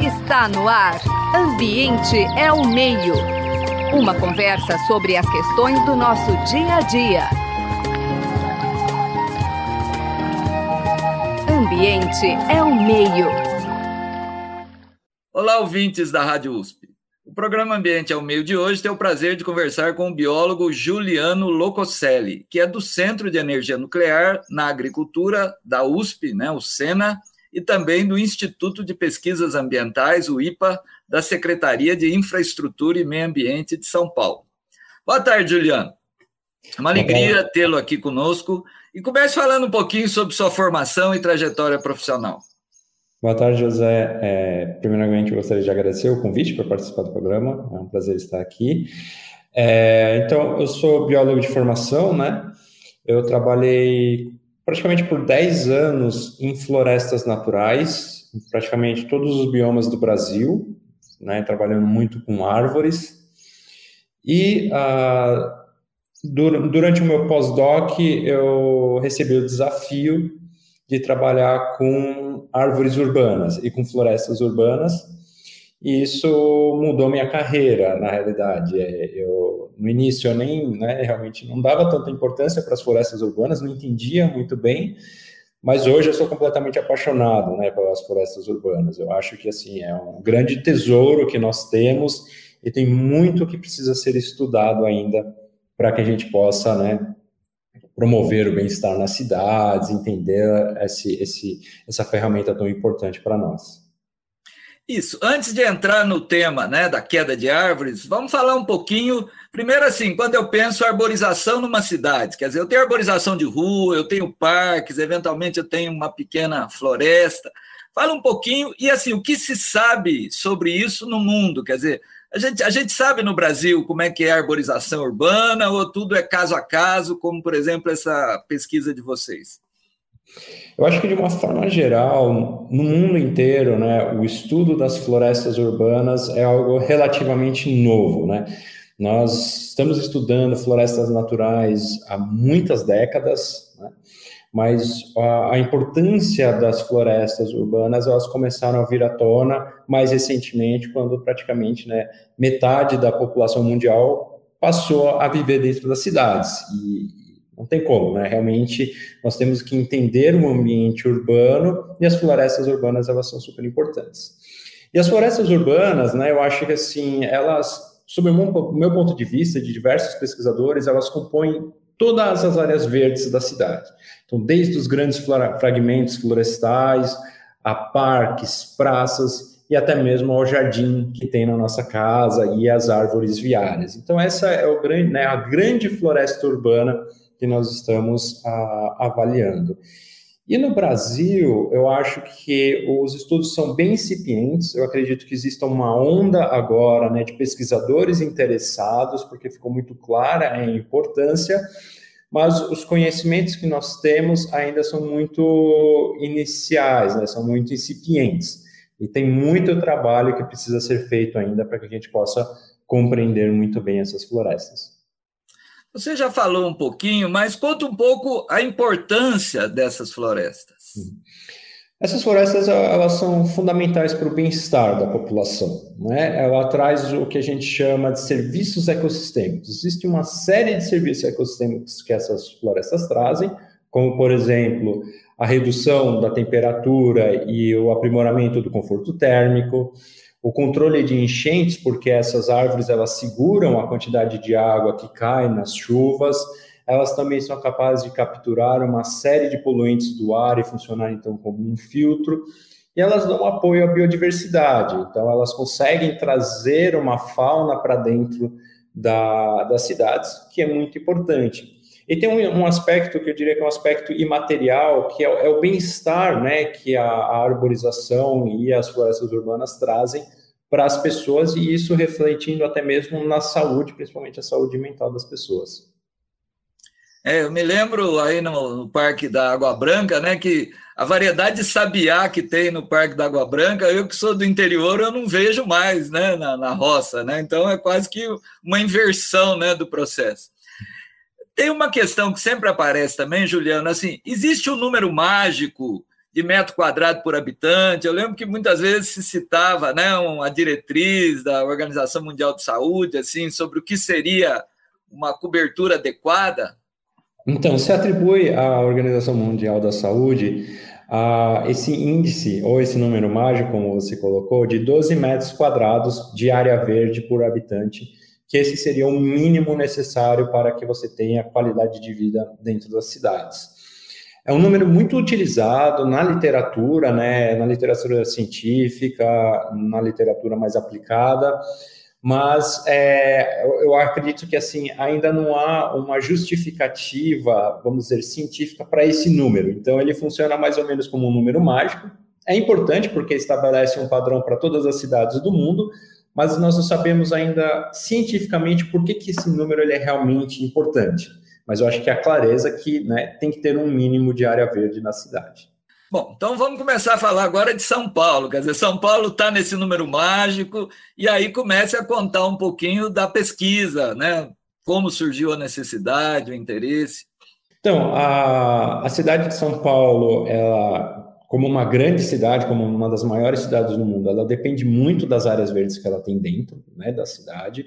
Está no ar. Ambiente é o meio. Uma conversa sobre as questões do nosso dia a dia. Ambiente é o meio. Olá, ouvintes da Rádio USP. O programa Ambiente ao Meio de hoje tem o prazer de conversar com o biólogo Juliano Locoselli, que é do Centro de Energia Nuclear na Agricultura da USP, né, o SENA, e também do Instituto de Pesquisas Ambientais, o IPA, da Secretaria de Infraestrutura e Meio Ambiente de São Paulo. Boa tarde, Juliano. Uma alegria tê-lo aqui conosco e comece falando um pouquinho sobre sua formação e trajetória profissional. Boa tarde, José. É, primeiramente, gostaria de agradecer o convite para participar do programa. É um prazer estar aqui. É, então, eu sou biólogo de formação, né? Eu trabalhei praticamente por 10 anos em florestas naturais, praticamente todos os biomas do Brasil, né, trabalhando muito com árvores. E ah, durante o meu pós-doc, eu recebi o desafio de trabalhar com árvores urbanas e com florestas urbanas, e isso mudou minha carreira, na realidade. É, eu, no início, eu nem, né, realmente não dava tanta importância para as florestas urbanas, não entendia muito bem, mas hoje eu sou completamente apaixonado, né, pelas florestas urbanas. Eu acho que, assim, é um grande tesouro que nós temos e tem muito que precisa ser estudado ainda para que a gente possa, né, promover o bem-estar nas cidades, entender esse, esse, essa ferramenta tão importante para nós. Isso. Antes de entrar no tema né, da queda de árvores, vamos falar um pouquinho. Primeiro, assim, quando eu penso arborização numa cidade, quer dizer, eu tenho arborização de rua, eu tenho parques, eventualmente eu tenho uma pequena floresta. Fala um pouquinho, e assim, o que se sabe sobre isso no mundo? Quer dizer, a gente, a gente sabe no Brasil como é que é a arborização urbana, ou tudo é caso a caso, como, por exemplo, essa pesquisa de vocês? Eu acho que de uma forma geral, no mundo inteiro, né, o estudo das florestas urbanas é algo relativamente novo, né? Nós estamos estudando florestas naturais há muitas décadas, né? mas a, a, importância das florestas urbanas elas começaram a vir à tona mais recentemente, quando praticamente né, metade da população mundial passou a viver dentro das cidades. E, não tem como, né? Realmente nós temos que entender o ambiente urbano e as florestas urbanas elas são super importantes. E as florestas urbanas, né? Eu acho que assim elas, sob o meu ponto de vista, de diversos pesquisadores, elas compõem todas as áreas verdes da cidade. Então, desde os grandes fragmentos florestais a parques, praças e até mesmo ao jardim que tem na nossa casa e as árvores viárias. Então, essa é grande, né, a grande floresta urbana que nós estamos a, ah, avaliando. E no Brasil, eu acho que os estudos são bem incipientes. Eu acredito que exista uma onda agora né, de pesquisadores interessados, porque ficou muito clara a importância, mas os conhecimentos que nós temos ainda são muito iniciais, né, são muito incipientes. E tem muito trabalho que precisa ser feito ainda para que a gente possa compreender muito bem essas florestas. Você já falou um pouquinho, mas conta um pouco a importância dessas florestas. Essas florestas elas são fundamentais para o bem-estar da população. Né? Ela traz o que a gente chama de serviços ecossistêmicos. Existe uma série de serviços ecossistêmicos que essas florestas trazem, como, por exemplo, a redução da temperatura e o aprimoramento do conforto térmico, o controle de enchentes, porque essas árvores elas seguram a quantidade de água que cai nas chuvas, elas também são capazes de capturar uma série de poluentes do ar e funcionar então como um filtro, e elas dão apoio à biodiversidade, então elas conseguem trazer uma fauna para dentro da, das cidades, que é muito importante. E tem um, um, aspecto que eu diria que é um aspecto imaterial, que é, é o bem-estar né, que a, a, arborização e as florestas urbanas trazem para as pessoas, e isso refletindo até mesmo na saúde, principalmente a saúde mental das pessoas. É, eu me lembro aí no, no, Parque da Água Branca, né, que a variedade de sabiá que tem no Parque da Água Branca, eu que sou do interior, eu não vejo mais, né, na, na roça, né, então é quase que uma inversão, né, do processo. Tem uma questão que sempre aparece também, Juliano, assim, existe um número mágico de metro quadrado por habitante. Eu lembro que muitas vezes se citava né, uma diretriz da Organização Mundial de Saúde assim sobre o que seria uma cobertura adequada. Então, se atribui à Organização Mundial da Saúde a esse índice, ou esse número mágico, como você colocou, de 12 metros quadrados de área verde por habitante, que esse seria o mínimo necessário para que você tenha qualidade de vida dentro das cidades. É um número muito utilizado na literatura, né, na literatura científica, na literatura mais aplicada, mas é, eu, acredito que assim ainda não há uma justificativa, vamos dizer, científica para esse número. Então ele funciona mais ou menos como um número mágico. É importante porque estabelece um padrão para todas as cidades do mundo, mas nós não sabemos ainda cientificamente por que, que esse número ele é realmente importante. Mas eu acho que a clareza que né, tem que ter um mínimo de área verde na cidade. Bom, então vamos começar a falar agora de São Paulo. Quer dizer, São Paulo está nesse número mágico, e aí comece a contar um pouquinho da pesquisa, né? Como surgiu a necessidade, o interesse. Então, a, a cidade de São Paulo, ela, como uma grande cidade, como uma das maiores cidades do mundo, ela depende muito das áreas verdes que ela tem dentro né, da cidade.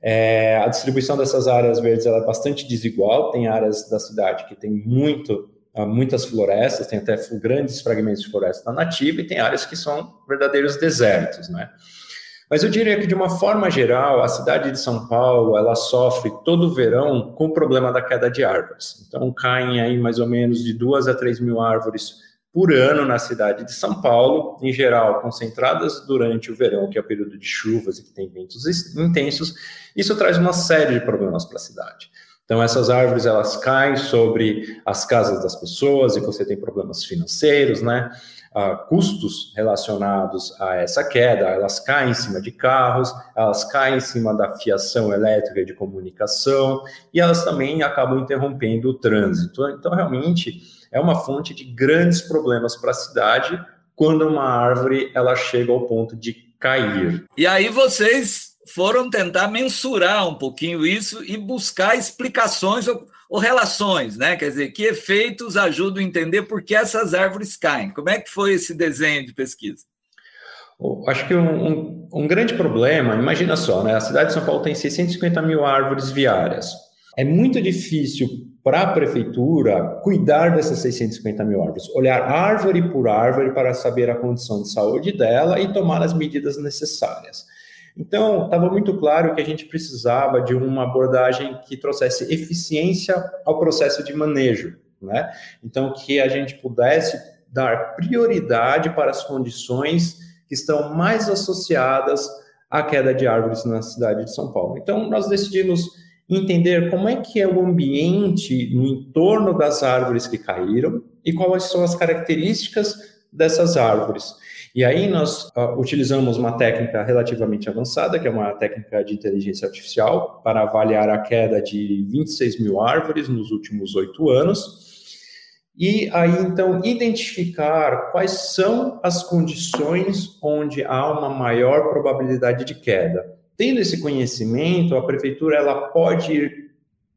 É, a distribuição dessas áreas verdes é bastante desigual. Tem áreas da cidade que tem muito muitas florestas, tem até grandes fragmentos de floresta nativa e tem áreas que são verdadeiros desertos, né? Mas eu diria que, de uma forma geral, a cidade de São Paulo, ela sofre todo o verão com o problema da queda de árvores. Então, caem aí mais ou menos de duas a três mil árvores por ano na cidade de São Paulo, em geral concentradas durante o verão, que é o período de chuvas e que tem ventos intensos. Isso traz uma série de problemas para a cidade. Então essas árvores elas caem sobre as casas das pessoas e você tem problemas financeiros, né? Uh, custos relacionados a essa queda, elas caem em cima de carros, elas caem em cima da fiação elétrica de comunicação e elas também acabam interrompendo o trânsito. Então, realmente, é uma fonte de grandes problemas para a cidade quando uma árvore ela chega ao ponto de cair. E aí vocês foram tentar mensurar um pouquinho isso e buscar explicações ou, ou, relações, né? Quer dizer, que efeitos ajudam a entender por que essas árvores caem. Como é que foi esse desenho de pesquisa? Acho que um, um, um grande problema, imagina só, né? A cidade de São Paulo tem 650 mil árvores viárias. É muito difícil para a prefeitura cuidar dessas 650 mil árvores, olhar árvore por árvore para saber a condição de saúde dela e tomar as medidas necessárias. Então, estava muito claro que a gente precisava de uma abordagem que trouxesse eficiência ao processo de manejo, né? Então, que a gente pudesse dar prioridade para as condições que estão mais associadas à queda de árvores na cidade de São Paulo. Então, nós decidimos entender como é que é o ambiente no entorno das árvores que caíram e quais são as características dessas árvores. E aí nós uh, utilizamos uma técnica relativamente avançada, que é uma técnica de inteligência artificial, para avaliar a queda de 26 mil árvores nos últimos oito anos. E aí, então, identificar quais são as condições onde há uma maior probabilidade de queda. Tendo esse conhecimento, a prefeitura ela pode ir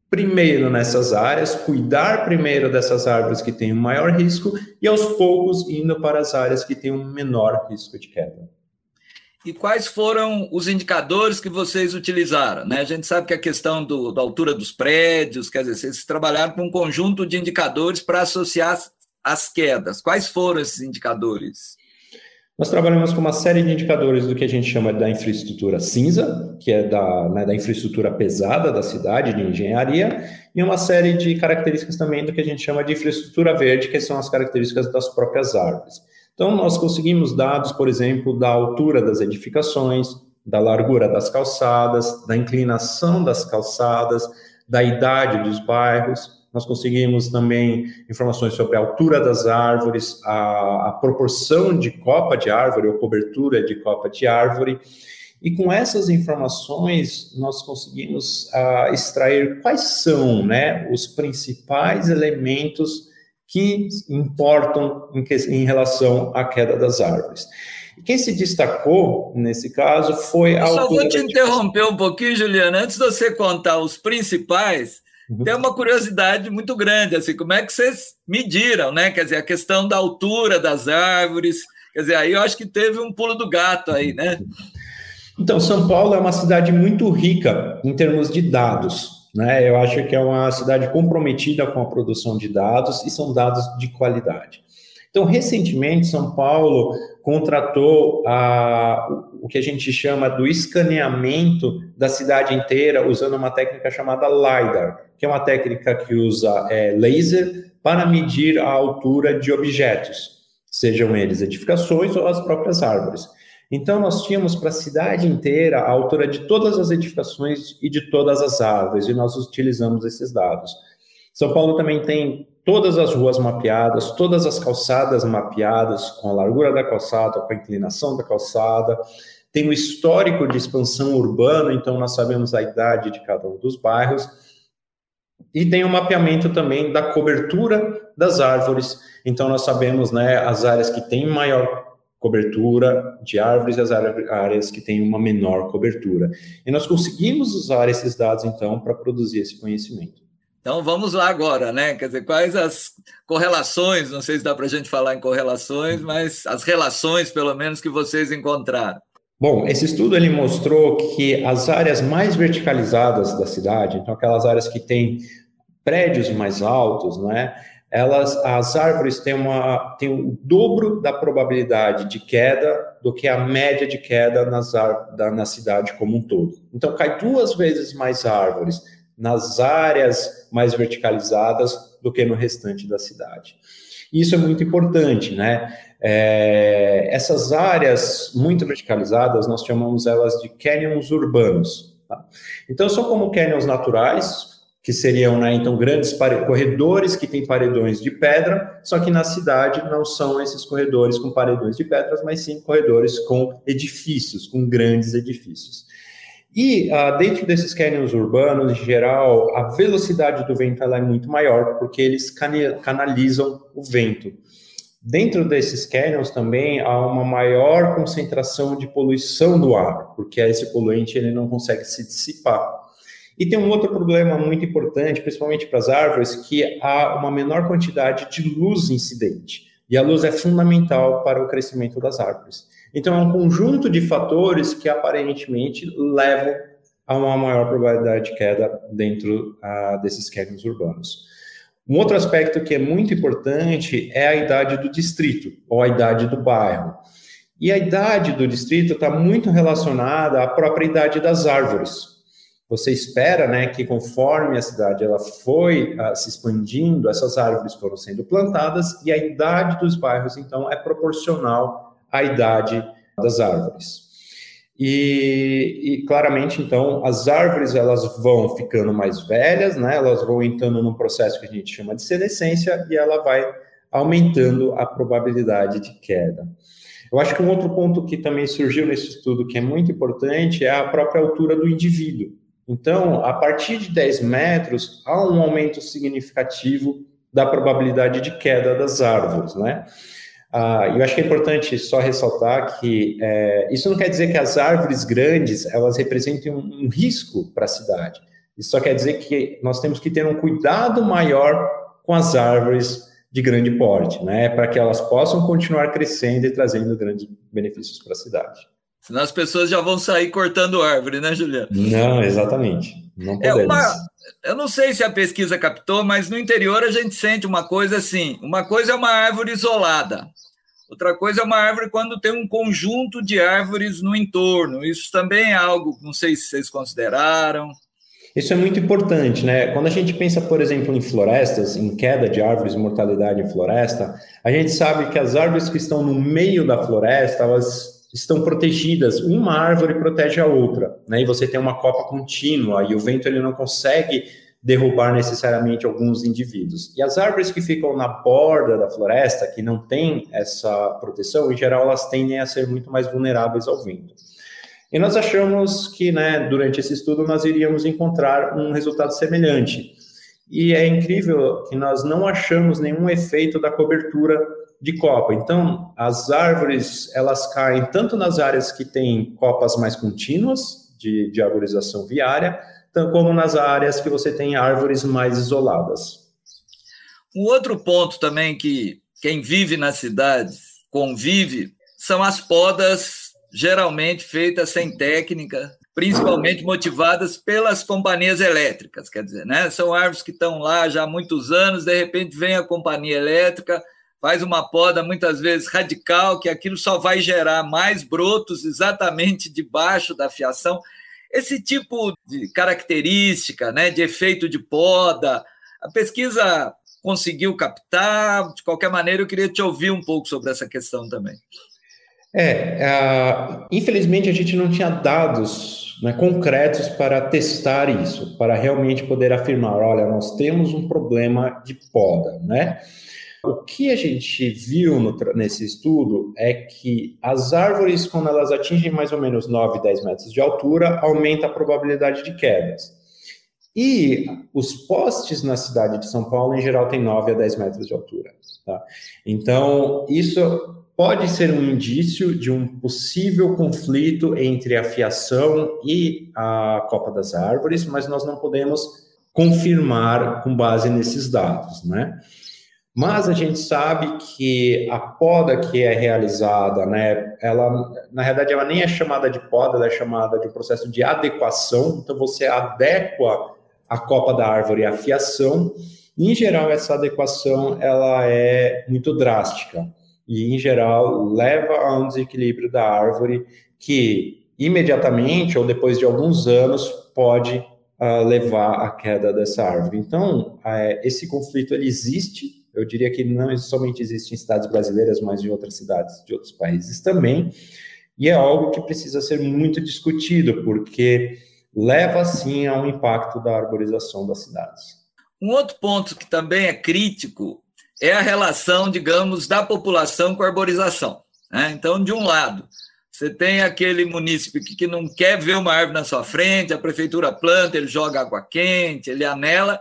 primeiro nessas áreas, cuidar primeiro dessas árvores que têm um maior risco e aos poucos indo para as áreas que têm um menor risco de queda. E quais foram os indicadores que vocês utilizaram? Né? A gente sabe que a questão do, da altura dos prédios, quer dizer, vocês trabalharam com um conjunto de indicadores para associar as quedas. Quais foram esses indicadores? Nós trabalhamos com uma série de indicadores do que a gente chama da infraestrutura cinza, que é da, né, da infraestrutura pesada da cidade, de engenharia, e uma série de características também do que a gente chama de infraestrutura verde, que são as características das próprias árvores. Então, nós conseguimos dados, por exemplo, da altura das edificações, da largura das calçadas, da inclinação das calçadas, da idade dos bairros, nós conseguimos também informações sobre a altura das árvores, a, a proporção de copa de árvore ou cobertura de copa de árvore. E com essas informações, nós conseguimos uh, extrair quais são né, os principais elementos que importam em, que, em, relação à queda das árvores. E quem se destacou nesse caso foi a. Eu só vou te interromper um pouquinho, Juliana. Antes de você contar os principais. Tem uma curiosidade muito grande, assim, como é que vocês mediram, né? Quer dizer, a questão da altura das árvores, quer dizer, aí eu acho que teve um pulo do gato aí, né? Então, São Paulo é uma cidade muito rica em termos de dados, né? Eu acho que é uma cidade comprometida com a produção de dados e são dados de qualidade. Então, recentemente, São Paulo contratou a, o que a gente chama do escaneamento da cidade inteira usando uma técnica chamada LiDAR, que é uma técnica que usa é, laser para medir a altura de objetos, sejam eles edificações ou as próprias árvores. Então, nós tínhamos para a cidade inteira a altura de todas as edificações e de todas as árvores, e nós utilizamos esses dados. São Paulo também tem todas as ruas mapeadas, todas as calçadas mapeadas, com a largura da calçada, com a inclinação da calçada, tem o histórico de expansão urbana, então nós sabemos a idade de cada um dos bairros, e tem o mapeamento também da cobertura das árvores, então nós sabemos né, as áreas que têm maior cobertura de árvores e as áreas que têm uma menor cobertura. E nós conseguimos usar esses dados, então, para produzir esse conhecimento. Então vamos lá agora, né? Quer dizer, quais as correlações? Não sei se dá para a gente falar em correlações, mas as relações, pelo menos, que vocês encontraram. Bom, esse estudo ele mostrou que as áreas mais verticalizadas da cidade, então aquelas áreas que têm prédios mais altos, né? Elas, as árvores têm, uma, têm o dobro da probabilidade de queda do que a média de queda nas, da, na cidade como um todo. Então, cai duas vezes mais árvores nas áreas mais verticalizadas do que no restante da cidade. Isso é muito importante, né? É, essas áreas muito verticalizadas, nós chamamos elas de canyons urbanos. Tá? Então, são como canyons naturais, que seriam, né, então, grandes corredores que têm paredões de pedra, só que na cidade não são esses corredores com paredões de pedras, mas sim corredores com edifícios, com grandes edifícios. E uh, dentro desses canyons urbanos, em geral, a velocidade do vento é muito maior, porque eles canalizam o vento. Dentro desses canyons também há uma maior concentração de poluição do ar, porque esse poluente ele não consegue se dissipar. E tem um outro problema muito importante, principalmente para as árvores, que há uma menor quantidade de luz incidente. E a luz é fundamental para o crescimento das árvores. Então, é um conjunto de fatores que aparentemente levam a uma maior probabilidade de queda dentro uh, desses canyons urbanos. Um outro aspecto que é muito importante é a idade do distrito, ou a idade do bairro. E a idade do distrito está muito relacionada à própria idade das árvores. Você espera né, que conforme a cidade ela foi uh, se expandindo, essas árvores foram sendo plantadas e a idade dos bairros, então, é proporcional a idade das árvores. E, e, claramente, então, as árvores elas vão ficando mais velhas, né? Elas vão entrando num processo que a gente chama de senescência e ela vai aumentando a probabilidade de queda. Eu acho que um outro ponto que também surgiu nesse estudo que é muito importante é a própria altura do indivíduo. Então, a partir de 10 metros, há um aumento significativo da probabilidade de queda das árvores, né? Ah, eu acho que é importante só ressaltar que é, isso não quer dizer que as árvores grandes elas representem um, um risco para a cidade. Isso só quer dizer que nós temos que ter um cuidado maior com as árvores de grande porte, né, para que elas possam continuar crescendo e trazendo grandes benefícios para a cidade. Senão as pessoas já vão sair cortando árvore, né, Juliano? Não, exatamente. Não podemos. É uma, eu não sei se a pesquisa captou, mas no interior a gente sente uma coisa assim: uma coisa é uma árvore isolada, outra coisa é uma árvore quando tem um conjunto de árvores no entorno. Isso também é algo, não sei se vocês consideraram. Isso é muito importante, né? Quando a gente pensa, por exemplo, em florestas, em queda de árvores, mortalidade em floresta, a gente sabe que as árvores que estão no meio da floresta, elas estão protegidas, uma árvore protege a outra, né? E você tem uma copa contínua e o vento ele não consegue derrubar necessariamente alguns indivíduos. E as árvores que ficam na borda da floresta, que não têm essa proteção, em geral elas tendem a ser muito mais vulneráveis ao vento. E nós achamos que, né, durante esse estudo nós iríamos encontrar um resultado semelhante. E é incrível que nós não achamos nenhum efeito da cobertura de copa. Então, as árvores, elas caem tanto nas áreas que têm copas mais contínuas, de, de arborização viária, como nas áreas que você tem árvores mais isoladas. Um outro ponto também que quem vive nas cidades convive são as podas geralmente feitas sem técnica, principalmente motivadas pelas companhias elétricas, quer dizer, né? São árvores que estão lá já há muitos anos, de repente vem a companhia elétrica, faz uma poda muitas vezes radical, que aquilo só vai gerar mais brotos exatamente debaixo da fiação. Esse tipo de característica, né, de efeito de poda, a pesquisa conseguiu captar. De qualquer maneira, eu queria te ouvir um pouco sobre essa questão também. É, uh, infelizmente a gente não tinha dados né, concretos para testar isso, para realmente poder afirmar, olha, nós temos um problema de poda, né? O que a gente viu no, nesse estudo é que as árvores, quando elas atingem mais ou menos 9, 10 metros de altura, aumenta a probabilidade de quedas. E os postes na cidade de São Paulo, em geral, têm 9 a 10 metros de altura. Tá? Então, isso pode ser um indício de um possível conflito entre a fiação e a copa das árvores, mas nós não podemos confirmar com base nesses dados, né? Mas a gente sabe que a poda que é realizada, né, ela, na realidade, ela nem é chamada de poda, ela é chamada de processo de adequação. Então, você adequa a copa da árvore à fiação. Em geral, essa adequação ela é muito drástica e, em geral, leva a um desequilíbrio da árvore que imediatamente ou depois de alguns anos pode uh, levar à queda dessa árvore. Então, uh, esse conflito ele existe eu diria que não somente existe em cidades brasileiras, mas em outras cidades de outros países também. E é algo que precisa ser muito discutido, porque leva sim a um impacto da arborização das cidades. Um outro ponto que também é crítico é a relação, digamos, da população com a arborização. Né? Então, de um lado, você tem aquele que, que não quer ver uma árvore na sua frente, a prefeitura planta, ele joga água quente, ele anela,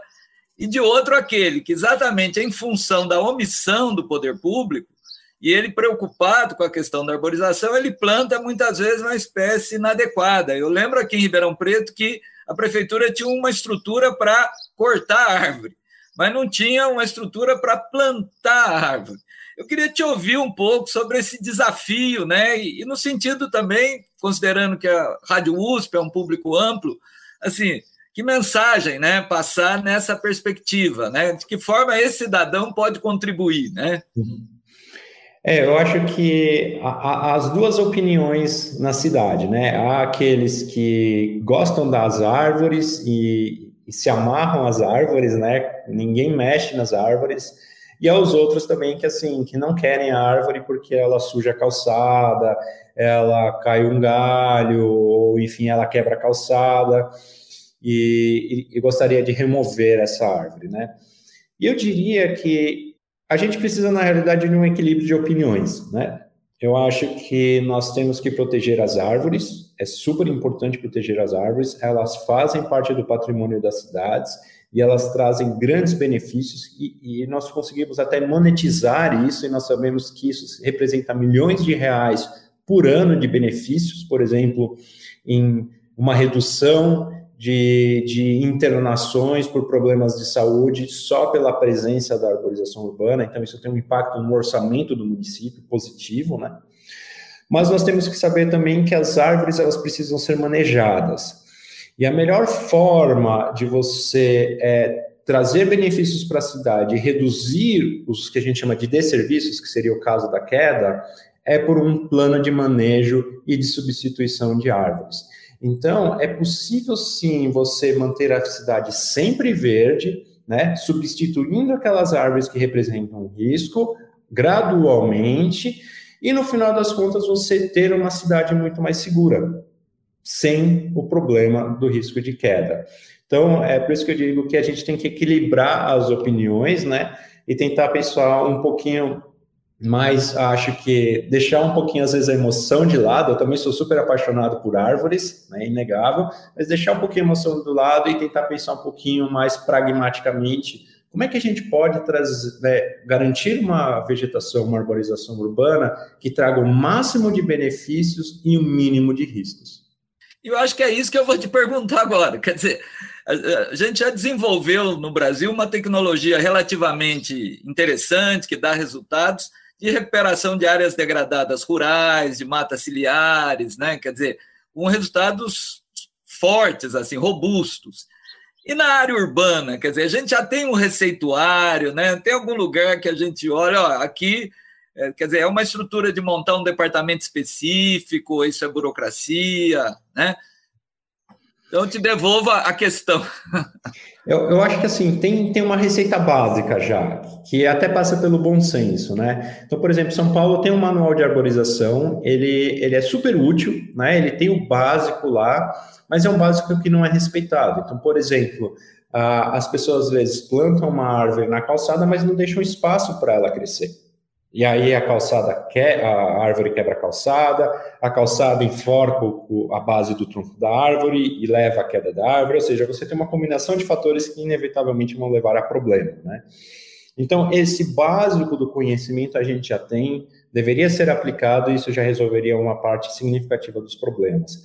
e de outro aquele que, exatamente em função da omissão do poder público, e ele preocupado com a questão da arborização, ele planta muitas vezes uma espécie inadequada. Eu lembro aqui em Ribeirão Preto que a prefeitura tinha uma estrutura para cortar árvore, mas não tinha uma estrutura para plantar árvore. Eu queria te ouvir um pouco sobre esse desafio, né? E, e no sentido também, considerando que a Rádio USP é um público amplo, assim, que mensagem, né, passar nessa perspectiva, né? De que forma esse cidadão pode contribuir, né? É, eu acho que há, as duas opiniões na cidade, né? Há aqueles que gostam das árvores e, e se amarram às árvores, né? Ninguém mexe nas árvores. E há os outros também que assim, que não querem a árvore porque ela suja a calçada, ela cai um galho, ou enfim, ela quebra a calçada e, e, e gostaria de remover essa árvore, né? E eu diria que a gente precisa, na realidade, de um equilíbrio de opiniões, né? Eu acho que nós temos que proteger as árvores, é super importante proteger as árvores, elas fazem parte do patrimônio das cidades e elas trazem grandes benefícios e, e, nós conseguimos até monetizar isso e nós sabemos que isso representa milhões de reais por ano de benefícios, por exemplo, em uma redução de, de internações por problemas de saúde só pela presença da arborização urbana, então isso tem um impacto no orçamento do município positivo, né? Mas nós temos que saber também que as árvores elas precisam ser manejadas. E a melhor forma de você é, trazer benefícios para a cidade e reduzir os que a gente chama de desserviços, que seria o caso da queda, é por um plano de manejo e de substituição de árvores. Então, é possível sim você manter a cidade sempre verde, né, substituindo aquelas árvores que representam risco gradualmente, e no final das contas você ter uma cidade muito mais segura, sem o problema do risco de queda. Então, é por isso que eu digo que a gente tem que equilibrar as opiniões, né, e tentar pensar um pouquinho mas acho que deixar um pouquinho, às vezes, a emoção de lado, eu também sou super apaixonado por árvores, né, inegável, mas deixar um pouquinho a emoção do lado e tentar pensar um pouquinho mais pragmaticamente como é que a gente pode trazer, né, garantir uma vegetação, uma arborização urbana que traga o máximo de benefícios e o mínimo de riscos. Eu acho que é isso que eu vou te perguntar agora. Quer dizer, a gente já desenvolveu no Brasil uma tecnologia relativamente interessante, que dá resultados, de recuperação de áreas degradadas rurais, de matas ciliares, né? quer dizer, com resultados fortes, assim, robustos. E na área urbana, quer dizer, a gente já tem um receituário, né? tem algum lugar que a gente olha, ó, aqui, é, quer dizer, é uma estrutura de montar um departamento específico, isso é burocracia, né? Então, te devolvo a questão. Eu, eu, acho que assim, tem, tem uma receita básica já, que até passa pelo bom senso, né? Então, por exemplo, São Paulo tem um manual de arborização, ele, ele é super útil, né? Ele tem o básico lá, mas é um básico que não é respeitado. Então, por exemplo, as pessoas às vezes plantam uma árvore na calçada, mas não deixam espaço para ela crescer. E aí a calçada que, a árvore quebra a calçada, a calçada enforca a base do tronco da árvore e leva à queda da árvore, ou seja, você tem uma combinação de fatores que inevitavelmente vão levar a problema, né? Então, esse básico do conhecimento a gente já tem, deveria ser aplicado e isso já resolveria uma parte significativa dos problemas.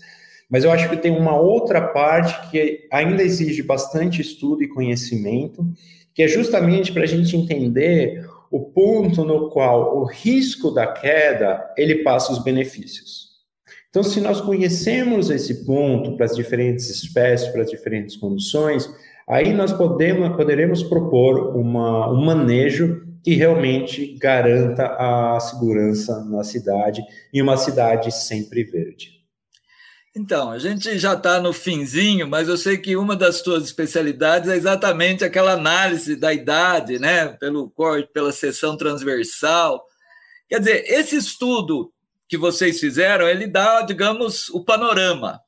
Mas eu acho que tem uma outra parte que ainda exige bastante estudo e conhecimento, que é justamente para a gente entender o ponto no qual o risco da queda ele passa os benefícios. Então, se nós conhecemos esse ponto para as diferentes espécies, para as diferentes condições, aí nós podemos, poderemos propor uma, um manejo que realmente garanta a segurança na cidade e uma cidade sempre verde. Então, a gente já está no finzinho, mas eu sei que uma das suas especialidades é exatamente aquela análise da idade, né? Pelo corte, pela seção transversal. Quer dizer, esse estudo que vocês fizeram, ele dá, digamos, o panorama.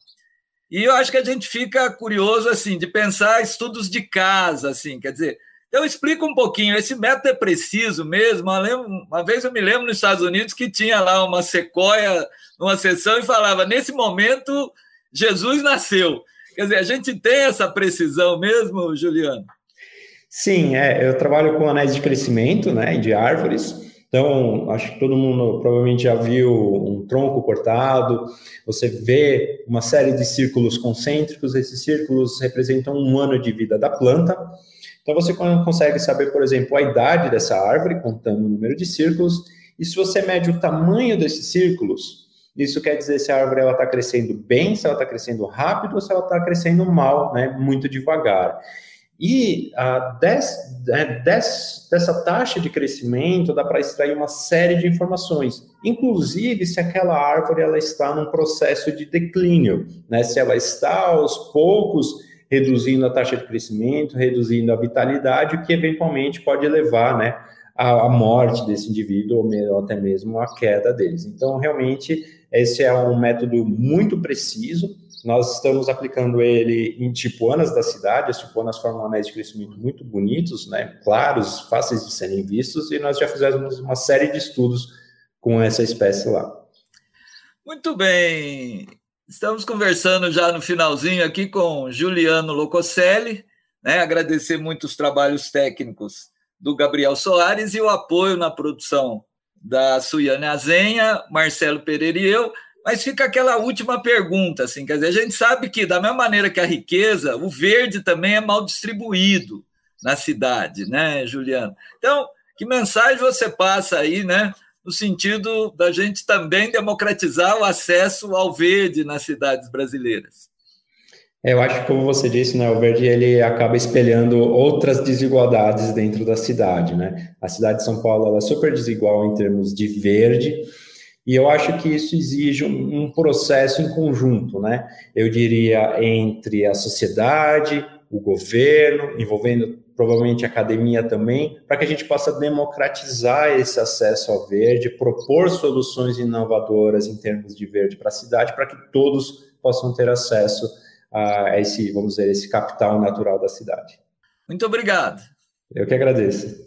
E eu acho que a gente fica curioso, assim, de pensar estudos de casa, assim, quer dizer, então explica um pouquinho, esse método é preciso mesmo? Uma vez eu me lembro nos Estados Unidos que tinha lá uma sequoia numa sessão e falava: nesse momento, Jesus nasceu. Quer dizer, a gente tem essa precisão mesmo, Juliano? Sim, é, eu trabalho com anéis de crescimento, né, de árvores. Então, acho que todo mundo provavelmente já viu um tronco cortado. Você vê uma série de círculos concêntricos. Esses círculos representam um ano de vida da planta. Então, você consegue saber, por exemplo, a idade dessa árvore, contando o número de círculos. E se você mede o tamanho desses círculos, isso quer dizer se a árvore está crescendo bem, se ela está crescendo rápido ou se ela está crescendo mal, né, muito devagar. E ah, des, é, des, dessa taxa de crescimento dá para extrair uma série de informações, inclusive se aquela árvore ela está num processo de declínio, né? se ela está aos poucos reduzindo a taxa de crescimento, reduzindo a vitalidade, o que eventualmente pode levar né, à, morte desse indivíduo ou até mesmo à queda deles. Então, realmente, esse é um método muito preciso. Nós estamos aplicando ele em tipuanas da cidade. As tipuanas formam anéis de crescimento muito bonitos, né? claros, fáceis de serem vistos, e nós já fizemos uma série de estudos com essa espécie lá. Muito bem. Estamos conversando já no finalzinho aqui com Juliano Locoselli, né? Agradecer muito os trabalhos técnicos do Gabriel Soares e o apoio na produção da Suiane Azenha, Marcelo Pereira e eu, mas fica aquela última pergunta, assim, quer dizer, a gente sabe que, da mesma maneira que a riqueza, o verde também é mal distribuído na cidade, né, Juliano? Então, que mensagem você passa aí, né, no sentido da gente também democratizar o acesso ao verde nas cidades brasileiras? É, eu acho que, como você disse, né, o verde ele acaba espelhando outras desigualdades dentro da cidade, né? A cidade de São Paulo é super desigual em termos de verde, e eu acho que isso exige um, um processo em conjunto, né? Eu diria entre a sociedade, o governo, envolvendo provavelmente a academia também, para que a gente possa democratizar esse acesso ao verde, propor soluções inovadoras em termos de verde para a cidade, para que todos possam ter acesso a esse, vamos dizer, esse capital natural da cidade. Muito obrigado. Eu que agradeço.